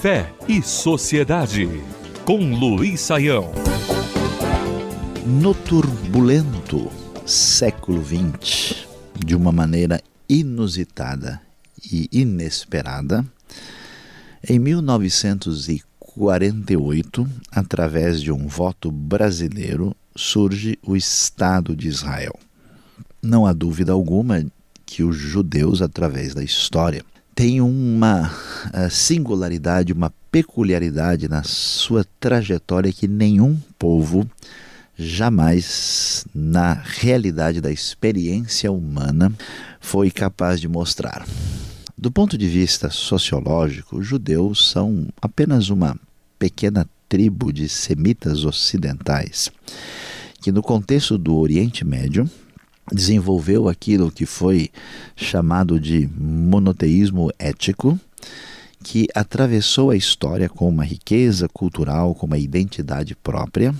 Fé e Sociedade, com Luiz Saião. No turbulento século XX, de uma maneira inusitada e inesperada, em 1948, através de um voto brasileiro, surge o Estado de Israel. Não há dúvida alguma que os judeus, através da história, têm uma eh, singularidade, uma peculiaridade na sua trajetória que nenhum povo jamais, na realidade da experiência humana, foi capaz de mostrar. Do ponto de vista sociológico, os judeus são apenas uma pequena tribo de semitas ocidentais que, no contexto do Oriente Médio, desenvolveu aquilo que foi chamado de monoteísmo ético, que atravessou a história com uma riqueza cultural, com uma identidade própria,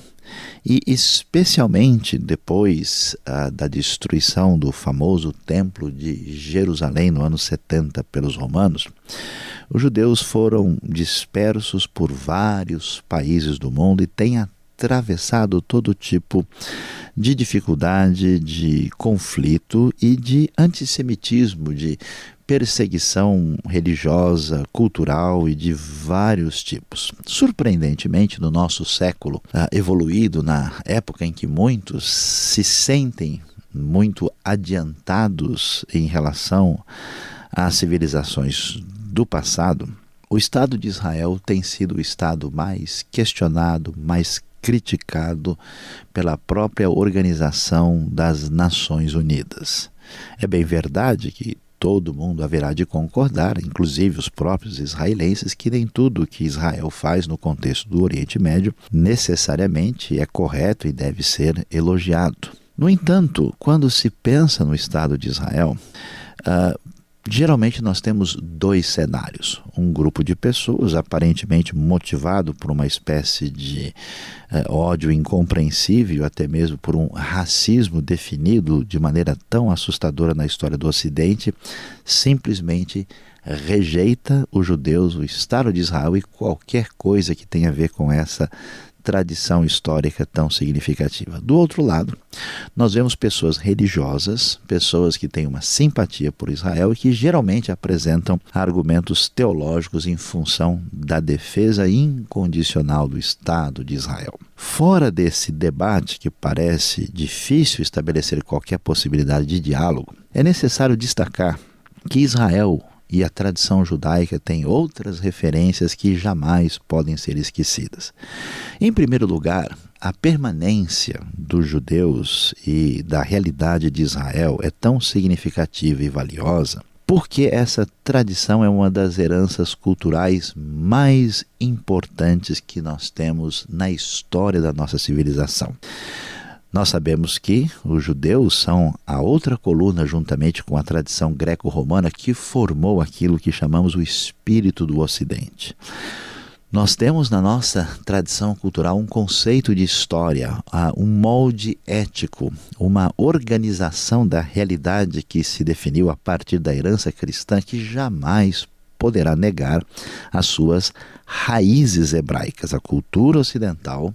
e especialmente depois ah, da destruição do famoso Templo de Jerusalém no ano 70 pelos romanos, os judeus foram dispersos por vários países do mundo e têm atravessado todo tipo de dificuldade, de conflito e de antissemitismo, de perseguição religiosa, cultural e de vários tipos. Surpreendentemente, no nosso século uh, evoluído, na época em que muitos se sentem muito adiantados em relação às civilizações do passado, o Estado de Israel tem sido o Estado mais questionado, mais criticado pela própria Organização das Nações Unidas. É bem verdade que todo mundo haverá de concordar, inclusive os próprios israelenses, que nem tudo que Israel faz no contexto do Oriente Médio necessariamente é correto e deve ser elogiado. No entanto, quando se pensa no Estado de Israel, uh, Geralmente nós temos dois cenários. Um grupo de pessoas aparentemente motivado por uma espécie de eh, ódio incompreensível, até mesmo por um racismo definido de maneira tão assustadora na história do Ocidente, simplesmente rejeita os judeus, o Estado de Israel e qualquer coisa que tenha a ver com essa tradição histórica tão significativa. Do outro lado, nós vemos pessoas religiosas, pessoas que têm uma simpatia por Israel e que geralmente apresentam argumentos teológicos em função da defesa incondicional do Estado de Israel. Fora desse debate que parece difícil estabelecer qualquer possibilidade de diálogo, é necessário destacar que Israel e a tradição judaica tem outras referências que jamais podem ser esquecidas. Em primeiro lugar, a permanência dos judeus e da realidade de Israel é tão significativa e valiosa porque essa tradição é uma das heranças culturais mais importantes que nós temos na história da nossa civilização. Nós sabemos que os judeus são a outra coluna, juntamente com a tradição greco-romana, que formou aquilo que chamamos o espírito do Ocidente. Nós temos na nossa tradição cultural um conceito de história, um molde ético, uma organização da realidade que se definiu a partir da herança cristã que jamais poderá negar as suas raízes hebraicas. A cultura ocidental,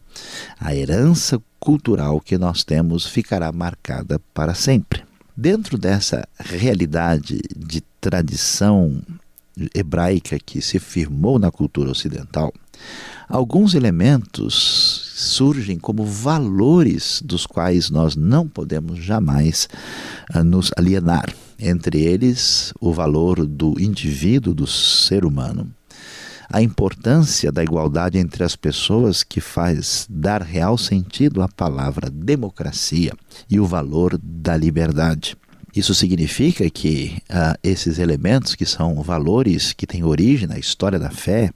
a herança cultural que nós temos ficará marcada para sempre. Dentro dessa realidade de tradição hebraica que se firmou na cultura ocidental, alguns elementos surgem como valores dos quais nós não podemos jamais uh, nos alienar. Entre eles, o valor do indivíduo, do ser humano, a importância da igualdade entre as pessoas que faz dar real sentido à palavra democracia e o valor da liberdade. Isso significa que uh, esses elementos, que são valores que têm origem na história da fé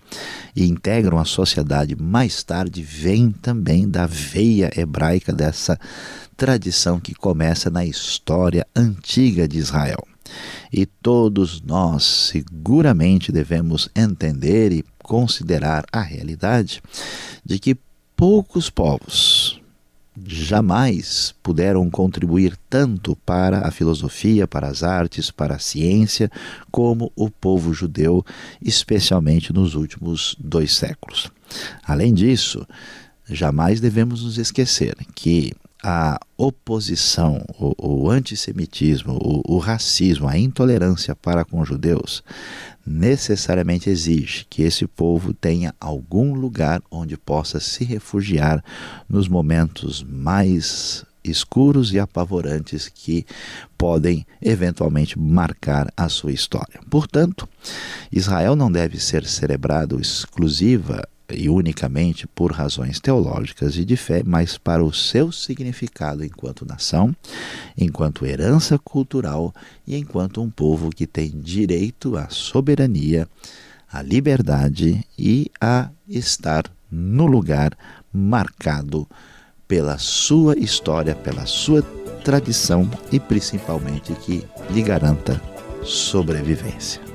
e integram a sociedade mais tarde, vêm também da veia hebraica dessa tradição que começa na história antiga de Israel. E todos nós seguramente devemos entender e considerar a realidade de que poucos povos jamais puderam contribuir tanto para a filosofia, para as artes, para a ciência, como o povo judeu, especialmente nos últimos dois séculos. Além disso, jamais devemos nos esquecer que a oposição, o, o antissemitismo, o, o racismo, a intolerância para com os judeus necessariamente exige que esse povo tenha algum lugar onde possa se refugiar nos momentos mais escuros e apavorantes que podem eventualmente marcar a sua história. Portanto, Israel não deve ser celebrado exclusiva e unicamente por razões teológicas e de fé, mas para o seu significado enquanto nação, enquanto herança cultural e enquanto um povo que tem direito à soberania, à liberdade e a estar no lugar marcado pela sua história, pela sua tradição e principalmente que lhe garanta sobrevivência.